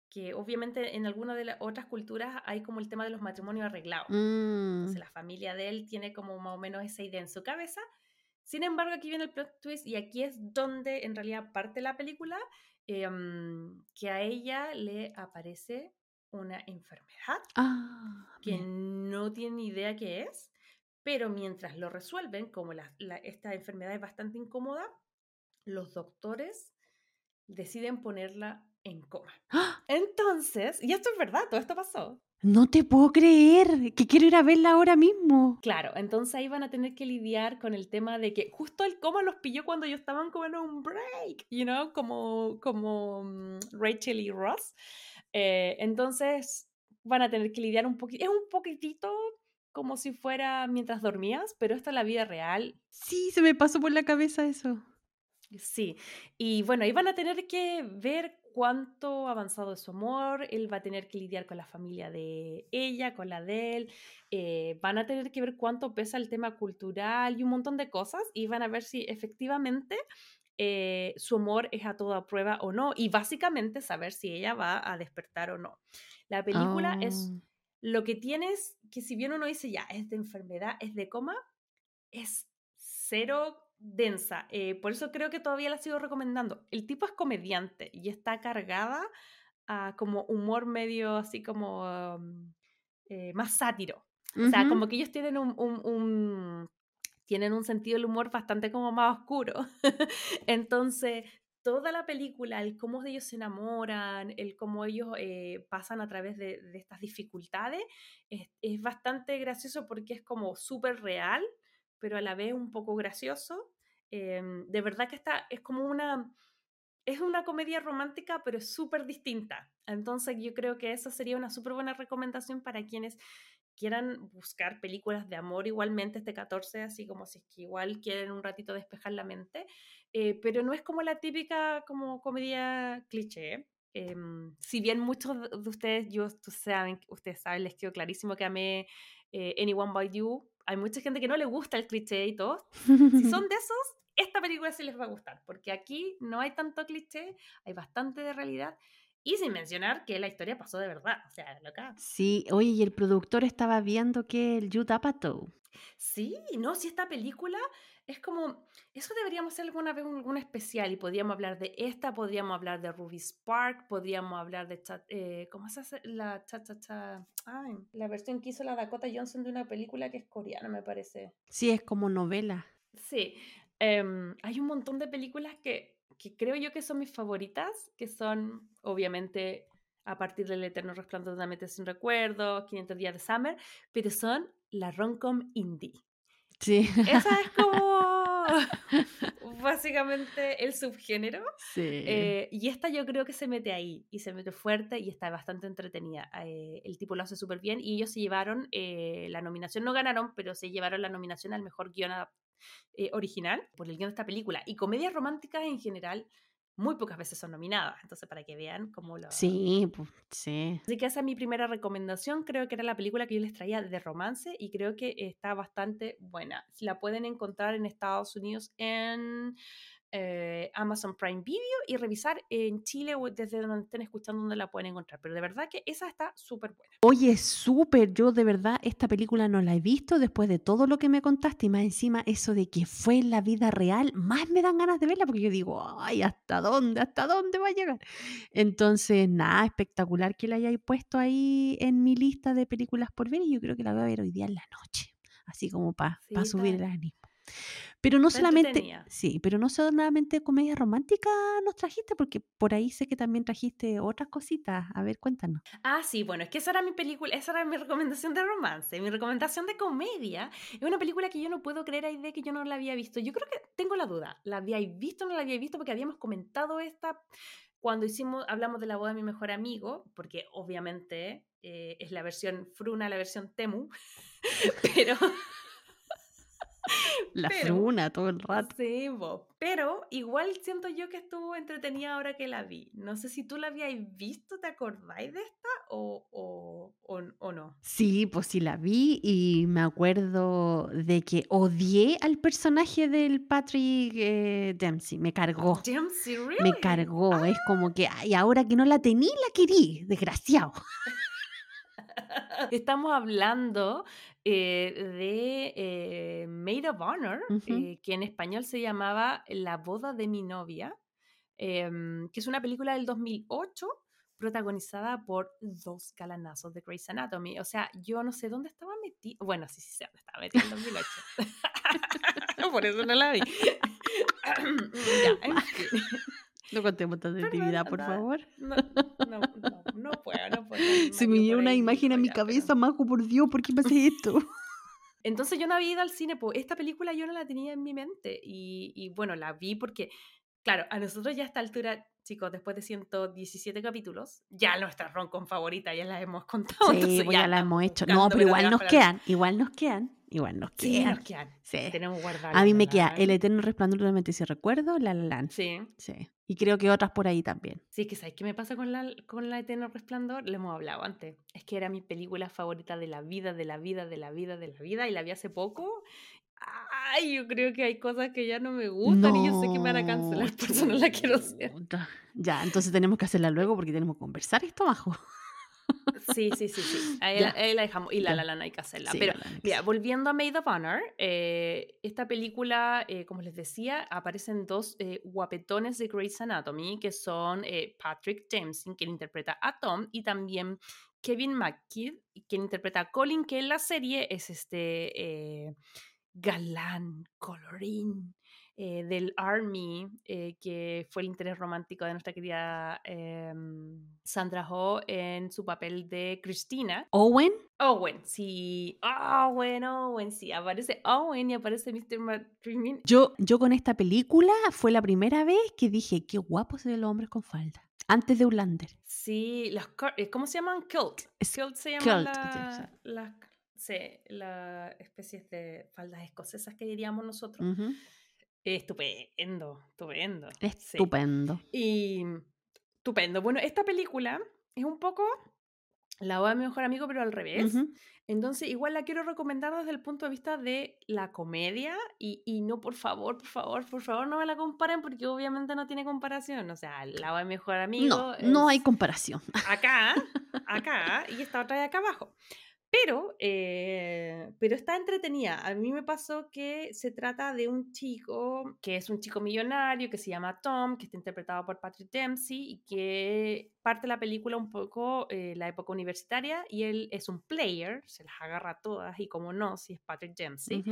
que obviamente en alguna de las otras culturas hay como el tema de los matrimonios arreglados. Mm. Entonces la familia de él tiene como más o menos esa idea en su cabeza sin embargo, aquí viene el plot twist y aquí es donde en realidad parte la película, em, que a ella le aparece una enfermedad Ah, que bien. no tiene idea qué es, pero mientras lo resuelven, como la- la- esta enfermedad es bastante incómoda, los doctores deciden ponerla en coma. ¡Ah! Entonces, y esto es verdad, todo esto pasó. No te puedo creer, que quiero ir a verla ahora mismo. Claro, entonces ahí van a tener que lidiar con el tema de que justo el coma los pilló cuando ellos estaban como en un break, you know, como, como mm, Rachel y Ross. Eh, entonces van a tener que lidiar un poquito, es un poquitito como si fuera mientras dormías, pero esta es la vida real. Sí, se me pasó por la cabeza eso. Sí, y bueno, ahí van a tener que ver cuánto ha avanzado su amor, él va a tener que lidiar con la familia de ella, con la de él, eh, van a tener que ver cuánto pesa el tema cultural y un montón de cosas, y van a ver si efectivamente eh, su amor es a toda prueba o no, y básicamente saber si ella va a despertar o no. La película es Oh. lo que tienes, que si bien uno dice ya, es de enfermedad, es de coma, es cero densa. Eh, por eso creo que todavía la sigo recomendando. El tipo es comediante y está cargada a como humor medio así como um, eh, más sátiro. O sea, como que ellos tienen un, un- un- tienen un sentido del humor bastante como más oscuro. Entonces, toda la película, el cómo ellos se enamoran, el cómo ellos eh, pasan a través de, de estas dificultades, es, es bastante gracioso porque es como súper real, pero a la vez un poco gracioso. Em, de verdad que está, es como una, es una comedia romántica, pero es súper distinta. Entonces yo creo que esa sería una súper buena recomendación para quienes quieran buscar películas de amor igualmente este 14, así como si es que igual quieren un ratito despejar la mente, eh, pero no es como la típica como comedia cliché. Em, si bien muchos de de ustedes, yo, saben, ustedes saben, les quedó clarísimo que amé eh, Anyone But You, hay mucha gente que no le gusta el cliché y todo. Si son de esos, esta película sí les va a gustar, porque aquí no hay tanto cliché, hay bastante de realidad. Y sin mencionar que la historia pasó de verdad, o sea, loca. Sí, oye, y el productor estaba viendo que el Judd Apatow. Sí, no, si esta película es como, eso deberíamos hacer alguna vez un, especial y podríamos hablar de esta, podríamos hablar de Ruby Spark, podríamos hablar de, eh, ¿cómo se hace la cha cha cha? Ay, la versión que hizo la Dakota Johnson de una película que es coreana, me parece. Sí, es como novela. Sí, em, hay un montón de películas que, que creo yo que son mis favoritas, que son obviamente a partir del eterno resplandor de una mente sin recuerdos, 500 días de Summer, pero son la romcom indie. Sí. Esa es como básicamente el subgénero. Sí. Eh, y esta yo creo que se mete ahí y se mete fuerte y está bastante entretenida. Eh, el tipo lo hace súper bien y ellos se llevaron eh, la nominación, no ganaron, pero se llevaron la nominación al mejor guion original por el guion de esta película. Y comedias románticas en general muy pocas veces son nominadas. Entonces, para que vean cómo lo. Sí, pues, sí. Así que esa es mi primera recomendación. Creo que era la película que yo les traía de romance y creo que está bastante buena. La pueden encontrar en Estados Unidos en eh, Amazon Prime Video y revisar en Chile o desde donde estén escuchando donde la pueden encontrar. Pero de verdad que esa está súper buena. Oye, súper. Yo de verdad esta película no la he visto después de todo lo que me contaste y más encima eso de que fue en la vida real, más me dan ganas de verla porque yo digo, ay, ¿hasta dónde? ¿Hasta dónde va a llegar? Entonces, nada, espectacular que la hayáis puesto ahí en mi lista de películas por ver y yo creo que la voy a ver hoy día en la noche, así como para subir el ánimo. Pero no solamente, sí, pero no solamente comedia romántica nos trajiste, porque por ahí sé que también trajiste otras cositas. A ver, cuéntanos. Ah, sí, bueno, es que esa era mi película, esa era mi recomendación de romance. Mi recomendación de comedia es una película que yo no puedo creer ahí de que yo no la había visto. Yo creo que tengo la duda, ¿la habíais visto o no la había visto? Porque habíamos comentado esta cuando hicimos, hablamos de la boda de mi mejor amigo, porque obviamente eh, es la versión Fruna, la versión Temu, pero... La fruna todo el rato. Sí, pero igual siento yo que estuvo entretenida ahora que la vi. No sé si tú la habías visto, ¿te acordáis de esta o, o, o, no? Sí, pues sí la vi y me acuerdo de que odié al personaje del Patrick eh, Dempsey. Me cargó. Dempsey, Me cargó. Es como que, ay, ahora que no la tenía, la querí. Desgraciado. Estamos hablando eh, de eh, Maid of Honor, eh, que en español se llamaba La boda de mi novia, em, que es una película del 2008 protagonizada por dos galanazos de Grey's Anatomy. O sea, yo no sé dónde estaba metido. Bueno, sí, sí sé dónde estaba metido en 2008. Por eso no la vi. ya, en fin. No contemos tanta intimidad, por favor. No, no, no, puedo, no puedo. Se me lleva una imagen a mi cabeza, Majo, por Dios, ¿por qué pasé esto? Entonces yo no había ido al cine, pues esta película yo no la tenía en mi mente y, y bueno, la vi porque, claro, a nosotros ya a esta altura, chicos, después de 117 capítulos, ya nuestra roncon favorita ya la hemos contado. Sí, pues ya, la hemos hecho. No, pero igual nos quedan, igual nos quedan. Igual nos quedan. Sí, nos quedan. Sí. Tenemos guardadas. A mí me queda El Eterno Resplandor de la Mente, si recuerdo, La La Sí. Sí. Y creo que otras por ahí también. Sí, que ¿sabes qué me pasa con la, con la Eterno Resplandor? Le hemos hablado antes. Es que era mi película favorita de la vida, de la vida, de la vida, de la vida. Y la vi hace poco. Ay, yo creo que hay cosas que ya no me gustan y yo sé que me van a cancelar, por eso no la quiero hacer. Ya, entonces tenemos que hacerla luego porque tenemos que conversar esto abajo. Sí, sí, sí, sí. Ahí, la, dejamos. Y la la la hay que hacerla. Pero, mira, volviendo a Maid of Honor, eh, esta película, eh, como les decía, aparecen dos eh, guapetones de Grey's Anatomy, que son Patrick Jameson, quien interpreta a Tom, y también Kevin McKidd, quien interpreta a Colin, que en la serie es este galán, colorín, eh, del Army, eh, que fue el interés romántico de nuestra querida em, Sandra Ho en su papel de Cristina. ¿Owen? Owen, sí. Owen, Owen, sí. Aparece Owen y aparece Mr. McDreamy. Yo, yo con esta película fue la primera vez que dije, qué guapo se ven los hombres con falda. Antes de Ulander. Sí, los, eh, ¿cómo se llaman? Kilt. Kilt se llama la, las sí, la especies de faldas escocesas que diríamos nosotros. Estupendo, estupendo. Estupendo. Y estupendo. Bueno, esta película es un poco la voz de mi mejor amigo, pero al revés. Entonces, igual la quiero recomendar desde el punto de vista de la comedia y, y, no, por favor, por favor, por favor, no me la comparen porque obviamente no tiene comparación. O sea, la voz de mi mejor amigo. No, no hay comparación. Acá, acá y esta otra de acá abajo. Pero, eh, pero está entretenida. A mí me pasó que se trata de un chico que es un chico millonario que se llama Tom, que está interpretado por Patrick Dempsey y que parte la película un poco eh, la época universitaria y él es un player, se las agarra todas y como no, si es Patrick Dempsey.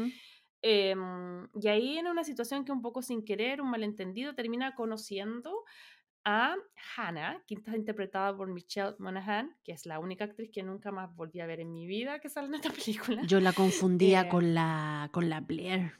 Em, y ahí en una situación que un poco sin querer, un malentendido, termina conociendo a Hannah, que está interpretada por Michelle Monaghan, que es la única actriz que nunca más volví a ver en mi vida que sale en esta película. Yo la confundía eh, con la con la Blair.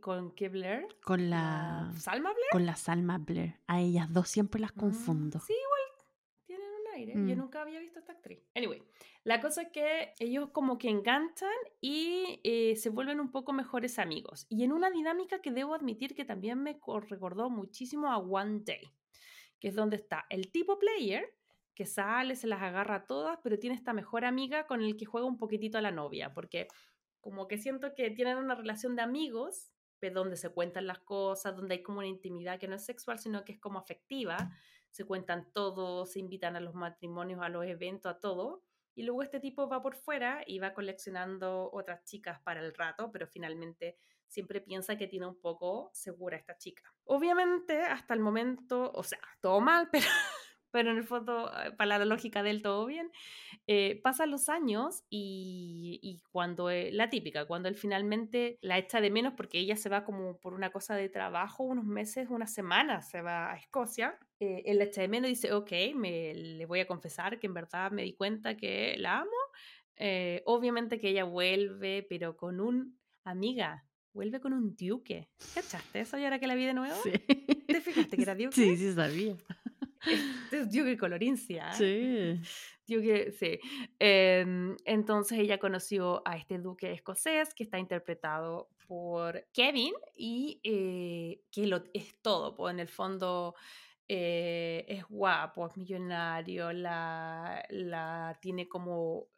¿Con qué Blair? Con la, ¿Salma Blair? Con la Salma Blair. A ellas dos siempre las mm, confundo. sí, igual tienen un aire. Yo mm. nunca había visto a esta actriz. Anyway, la cosa es que ellos como que enganchan y eh, se vuelven un poco mejores amigos. Y en una dinámica que debo admitir que también me recordó muchísimo a One Day que es donde está el tipo player, que sale, se las agarra todas, pero tiene esta mejor amiga con el que juega un poquitito a la novia, porque como que siento que tienen una relación de amigos, donde se cuentan las cosas, donde hay como una intimidad que no es sexual, sino que es como afectiva, se cuentan todo, se invitan a los matrimonios, a los eventos, a todo. Y luego este tipo va por fuera y va coleccionando otras chicas para el rato, pero finalmente siempre piensa que tiene un poco segura esta chica. Obviamente, hasta el momento, o sea, todo mal, pero, pero en el fondo, eh, para la lógica del todo bien, eh, pasan los años y, y cuando, eh, la típica, cuando él finalmente la echa de menos porque ella se va como por una cosa de trabajo, unos meses, unas semanas, se va a Escocia, él la echa de menos y dice, ok, me, le voy a confesar que en verdad me di cuenta que la amo. obviamente que ella vuelve, pero con un amiga, vuelve con un duque. ¿Cachaste eso y ahora que la vi de nuevo? Sí. ¿Te fijaste que era duque? Sí, sí sabía. Este es duque Colorencia. Sí. Duque, sí. Em, entonces ella conoció a este duque escocés que está interpretado por Kevin y eh, que lo, es todo, pues en el fondo... Eh, es guapo, es millonario, la, la tiene como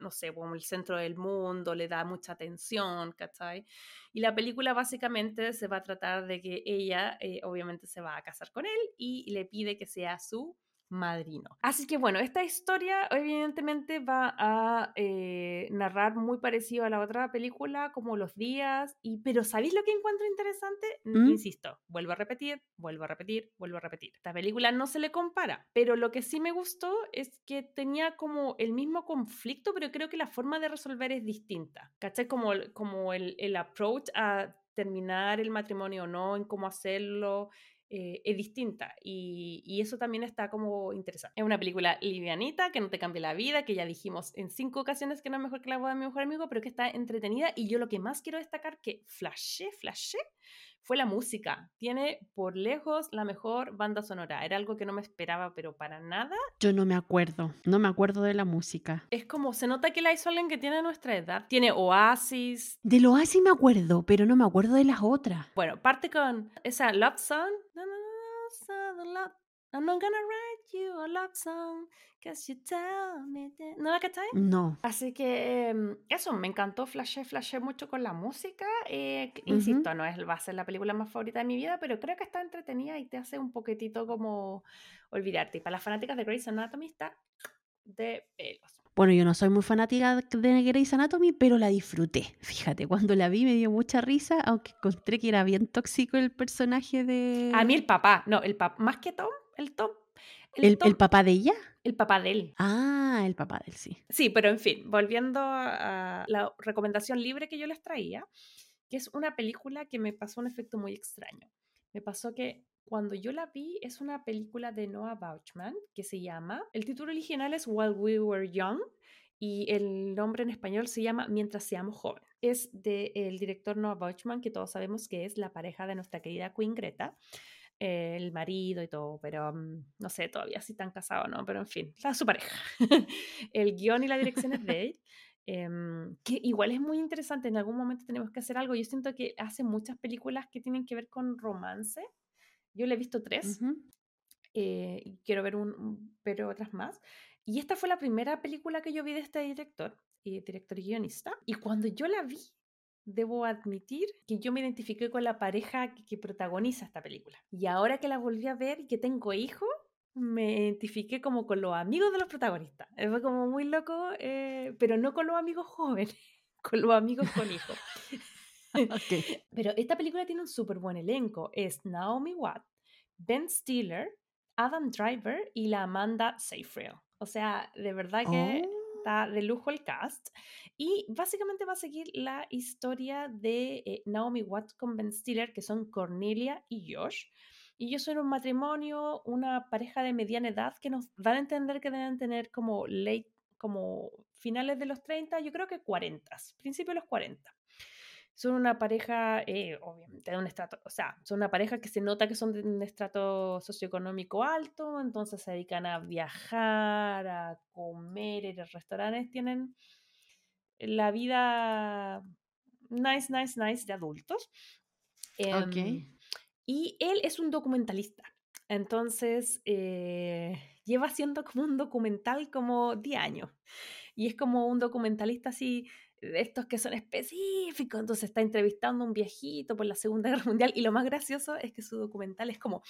no sé, como el centro del mundo, le da mucha atención, ¿cachai? Y la película básicamente se va a tratar de que ella eh, obviamente se va a casar con él y le pide que sea su madrino. Así que bueno, esta historia evidentemente va a eh, narrar muy parecido a la otra película, como los días, y, pero ¿sabéis lo que encuentro interesante? ¿Mm? Insisto, vuelvo a repetir, vuelvo a repetir, vuelvo a repetir. Esta película no se le compara, pero lo que sí me gustó es que tenía como el mismo conflicto, pero creo que la forma de resolver es distinta. ¿Cachai? Como, como el, el approach a terminar el matrimonio o no, en cómo hacerlo, eh, es distinta y, eso también está como interesante. Es una película livianita, que no te cambia la vida, que ya dijimos en cinco ocasiones que no es mejor que la boda de mi mejor amigo, pero que está entretenida y yo lo que más quiero destacar que flashé, flashé, fue la música. Tiene por lejos la mejor banda sonora. Era algo que no me esperaba, pero para nada. Yo no me acuerdo, no me acuerdo de la música. Es como, se nota que la hizo alguien que tiene nuestra edad. Tiene Oasis. Del Oasis me acuerdo, pero no me acuerdo de las otras. Bueno, parte con esa Love Song. I'm not gonna write you a love song, cause you tell me ¿No la cachai? No. Así que em, eso, me encantó, flashé, flashé mucho con la música. Eh, insisto, no es, va a ser la película más favorita de mi vida, pero creo que está entretenida y te hace un poquitito como olvidarte. Y para las fanáticas de Grey's Anatomy está de pelos. Bueno, yo no soy muy fanática de Grey's Anatomy, pero la disfruté. Fíjate, cuando la vi me dio mucha risa, aunque encontré que era bien tóxico el personaje de... A mí el papá, no, el papá, más que Tom, el Tom. El, ¿El, papá de ella? El papá de él. Ah, el papá de él, sí. Sí, pero en fin, volviendo a la recomendación libre que yo les traía, que es una película que me pasó un efecto muy extraño. Me pasó que cuando yo la vi, es una película de Noah Bauchman que se llama, el título original es While We Were Young y el nombre en español se llama Mientras seamos jóvenes. Es del director Noah Bauchman, que todos sabemos que es la pareja de nuestra querida Queen Greta, el marido y todo, pero mm, no sé todavía si están casados o no, pero en fin, la su pareja. el guion y la dirección es de él. Em, que igual es muy interesante, en algún momento tenemos que hacer algo. Yo siento que hace muchas películas que tienen que ver con romance, yo le he visto tres. Eh, quiero ver, un, pero otras más. Y esta fue la primera película que yo vi de este director, y director y guionista. Y cuando yo la vi, debo admitir que yo me identifiqué con la pareja que, que, protagoniza esta película. Y ahora que la volví a ver y que tengo hijo, me identifiqué como con los amigos de los protagonistas. Fue como muy loco, eh, pero no con los amigos jóvenes, con los amigos con hijos. Pero esta película tiene un súper buen elenco. Es Naomi Watt, Ben Stiller, Adam Driver y la Amanda Seyfried. O sea, de verdad que Oh, está de lujo el cast. Y básicamente va a seguir la historia de eh, Naomi Watts con Ben Stiller, que son Cornelia y Josh. Y ellos son un matrimonio, una pareja de mediana edad que nos dan a entender que deben tener como late, como finales de los 30, yo creo que 40, principios de los 40. Son una pareja, eh, obviamente, de un estrato, o sea, son una pareja que se nota que son de un estrato socioeconómico alto, entonces se dedican a viajar, a comer, ir a restaurantes, tienen la vida nice, nice, nice de adultos. ok. Em, y él es un documentalista. Entonces, eh, lleva haciendo como un documental como 10 años. Y es como un documentalista así, de estos que son específicos. Entonces está entrevistando a un viejito por la Segunda Guerra Mundial. Y lo más gracioso es que su documental es como,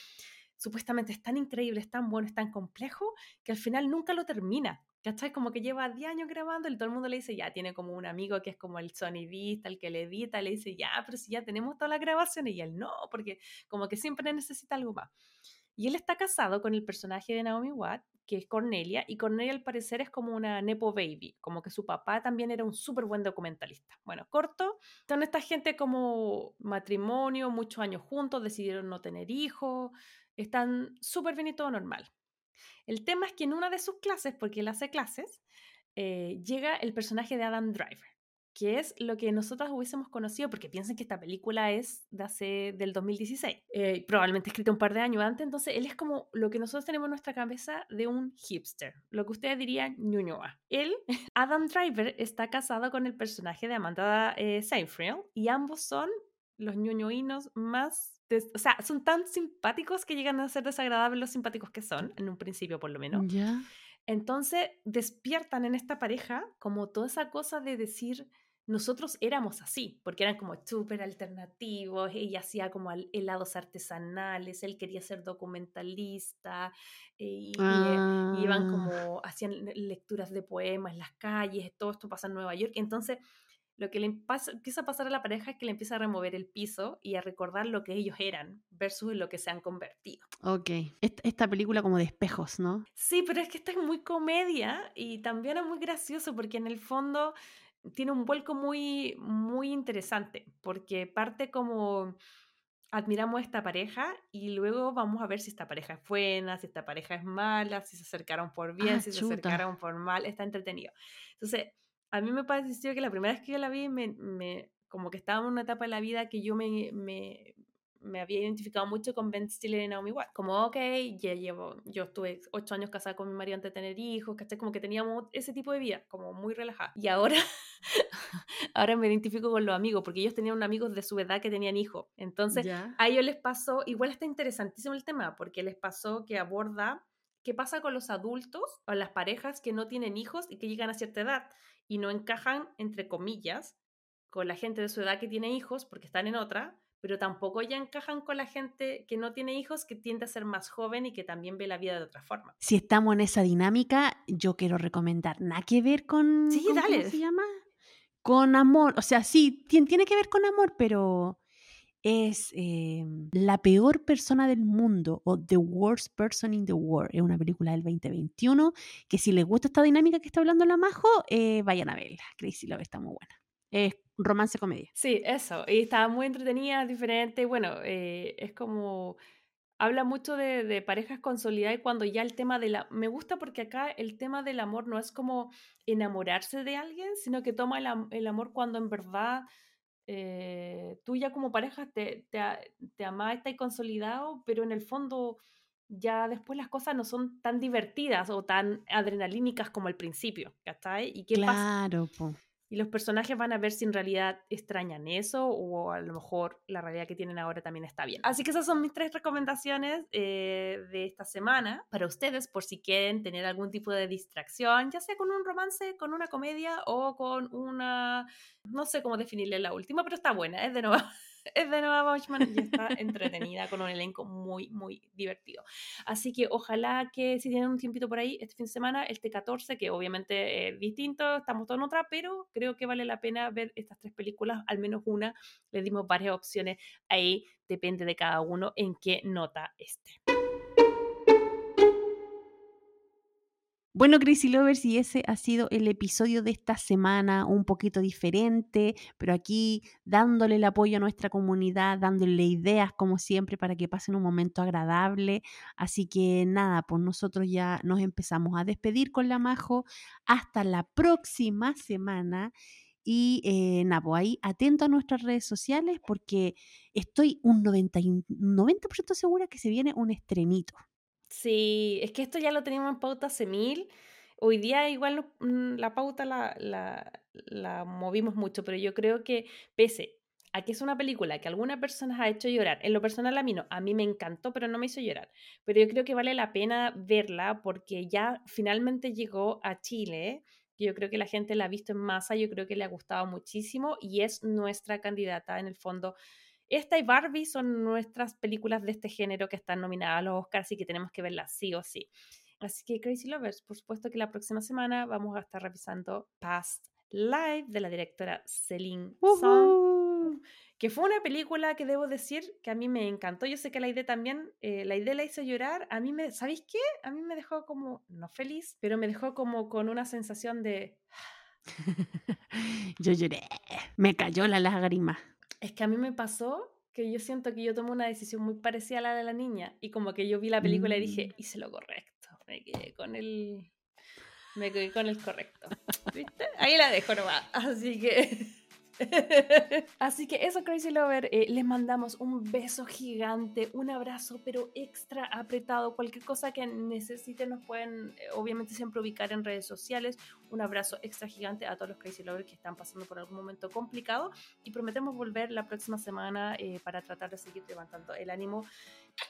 supuestamente es tan increíble, es tan bueno, es tan complejo, que al final nunca lo termina. ¿Cachai? Como que lleva 10 años grabando y todo el mundo le dice, ya, tiene como un amigo que es como el sonidista, el que le edita, le dice, ya, pero si ya tenemos todas las grabaciones, y él no, porque como que siempre necesita algo más. Y él está casado con el personaje de Naomi Watt, que es Cornelia, y Cornelia al parecer es como una Nepo Baby, como que su papá también era un súper buen documentalista. Bueno, corto, son esta gente como matrimonio, muchos años juntos, decidieron no tener hijos, están súper bien y todo normal. El tema es que en una de sus clases, porque él hace clases, eh, llega el personaje de Adam Driver, que es lo que nosotras hubiésemos conocido, porque piensen que esta película es de hace, del 2016, eh, probablemente escrita un par de años antes, entonces él es como lo que nosotros tenemos en nuestra cabeza de un hipster, lo que ustedes dirían ñuñoa. Él, Adam Driver, está casado con el personaje de Amanda eh, Seyfried y ambos son los ñoñoínos más... O sea, son tan simpáticos que llegan a ser desagradables los simpáticos que son, en un principio por lo menos. Ya. Entonces despiertan en esta pareja como toda esa cosa de decir, nosotros éramos así, porque eran como súper alternativos, ella hacía como helados artesanales, él quería ser documentalista, eh, y, eh, y iban Ah, como, hacían le- lecturas de poemas en las calles, todo esto pasa en Nueva York, entonces lo que le pasa- empieza a pasar a la pareja es que le empieza a remover el piso y a recordar lo que ellos eran versus lo que se han convertido. ok. Est- Esta película como de espejos, ¿no? Sí, pero es que esta es muy comedia y también es muy gracioso porque en el fondo tiene un vuelco muy, muy interesante, porque parte como admiramos a esta pareja y luego vamos a ver si esta pareja es buena, si esta pareja es mala, si se acercaron por bien, Ah, si se chuta. acercaron por mal, está entretenido. Entonces, a mí me pareció que la primera vez que yo la vi, me, me- como que estaba en una etapa de la vida que yo me, me, me había identificado mucho con Ben Stiller y Naomi Watts. Como, ok, ya llevo, yo estuve ocho años casada con mi marido antes de tener hijos, ¿cachai? Como que teníamos ese tipo de vida, como muy relajada. Y ahora, ahora me identifico con los amigos, porque ellos tenían amigos de su edad que tenían hijos. Entonces, Ya. a ellos les pasó, igual está interesantísimo el tema, porque les pasó que aborda qué pasa con los adultos o las parejas que no tienen hijos y que llegan a cierta edad y no encajan, entre comillas, con la gente de su edad que tiene hijos porque están en otra, pero tampoco ya encajan con la gente que no tiene hijos que tiende a ser más joven y que también ve la vida de otra forma. Si estamos en esa dinámica, yo quiero recomendar nada que ver con, Sí, con- ¿cómo dale. se llama? Con amor. O sea, sí, tien- tiene que ver con amor, pero es eh, La peor persona del mundo o The Worst Person in the World. Es una película del 2021 que si les gusta esta dinámica que está hablando la Majo, eh, vayan a verla. Crazy Love está muy buena. Es romance comedia. Sí, eso. Y estaba muy entretenida, diferente. Bueno, eh, es como. Habla mucho de, parejas consolidadas y cuando ya el tema de la... Me gusta porque acá el tema del amor no es como enamorarse de alguien, sino que toma el, el amor cuando en verdad eh, tú ya como pareja te, te, te amás, estás consolidado, pero en el fondo ya después las cosas no son tan divertidas o tan adrenalínicas como al principio, ¿cachai? ¿Y qué pasa? Claro, po. Y los personajes van a ver si en realidad extrañan eso o a lo mejor la realidad que tienen ahora también está bien. Así que esas son mis tres recomendaciones eh, de esta semana para ustedes por si quieren tener algún tipo de distracción, ya sea con un romance, con una comedia o con una... No sé cómo definirle la última, pero está buena, es de nuevo. Es de nueva Watchmen y está entretenida con un elenco muy, muy divertido. Así que ojalá que si tienen un tiempito por ahí este fin de semana, este 14, que obviamente es distinto, estamos todos en otra, pero creo que vale la pena ver estas tres películas, al menos una. Les dimos varias opciones ahí, depende de cada uno en qué nota esté. Bueno, Crazy Lovers, y ese ha sido el episodio de esta semana, un poquito diferente, pero aquí dándole el apoyo a nuestra comunidad, dándole ideas como siempre para que pasen un momento agradable. Así que nada, pues nosotros ya nos empezamos a despedir con la Majo. Hasta la próxima semana. Y eh, nada, pues ahí atento a nuestras redes sociales porque estoy un 90, 90% segura que se viene un estrenito. Sí, es que esto ya lo teníamos en pauta hace mil. Hoy día igual mm, la pauta la, la, movimos mucho, pero yo creo que pese a que es una película que algunas personas ha hecho llorar, en lo personal a mí no, a mí me encantó, pero no me hizo llorar. Pero yo creo que vale la pena verla porque ya finalmente llegó a Chile. Yo creo que la gente la ha visto en masa, yo creo que le ha gustado muchísimo y es nuestra candidata en el fondo esta y Barbie son nuestras películas de este género que están nominadas a los Oscars y que tenemos que verlas sí o sí. Así que Crazy Lovers, por supuesto que la próxima semana vamos a estar revisando Past Live de la directora Celine Song, que fue una película que debo decir que a mí me encantó. Yo sé que la idea también, eh, la idea la hizo llorar. A mí me, ¿sabéis qué? A mí me dejó como, no feliz, pero me dejó como con una sensación de... yo lloré, me cayó la lágrima. Es que a mí me pasó que yo siento que yo tomé una decisión muy parecida a la de la niña y como que yo vi la película y dije, mm. hice lo correcto, me quedé con el... Me quedé con el correcto. ¿Viste? Ahí la dejo nomás. Así que... Así que eso, Crazy Lover, eh, les mandamos un beso gigante, un abrazo, pero extra apretado. Cualquier cosa que necesiten nos pueden, eh, obviamente, siempre ubicar en redes sociales. Un abrazo extra gigante a todos los Crazy Lovers que están pasando por algún momento complicado. Y prometemos volver la próxima semana eh, para tratar de seguir levantando el ánimo.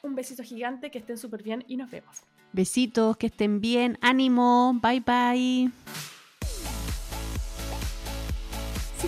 Un besito gigante, que estén súper bien y nos vemos. Besitos, que estén bien. Ánimo, bye bye.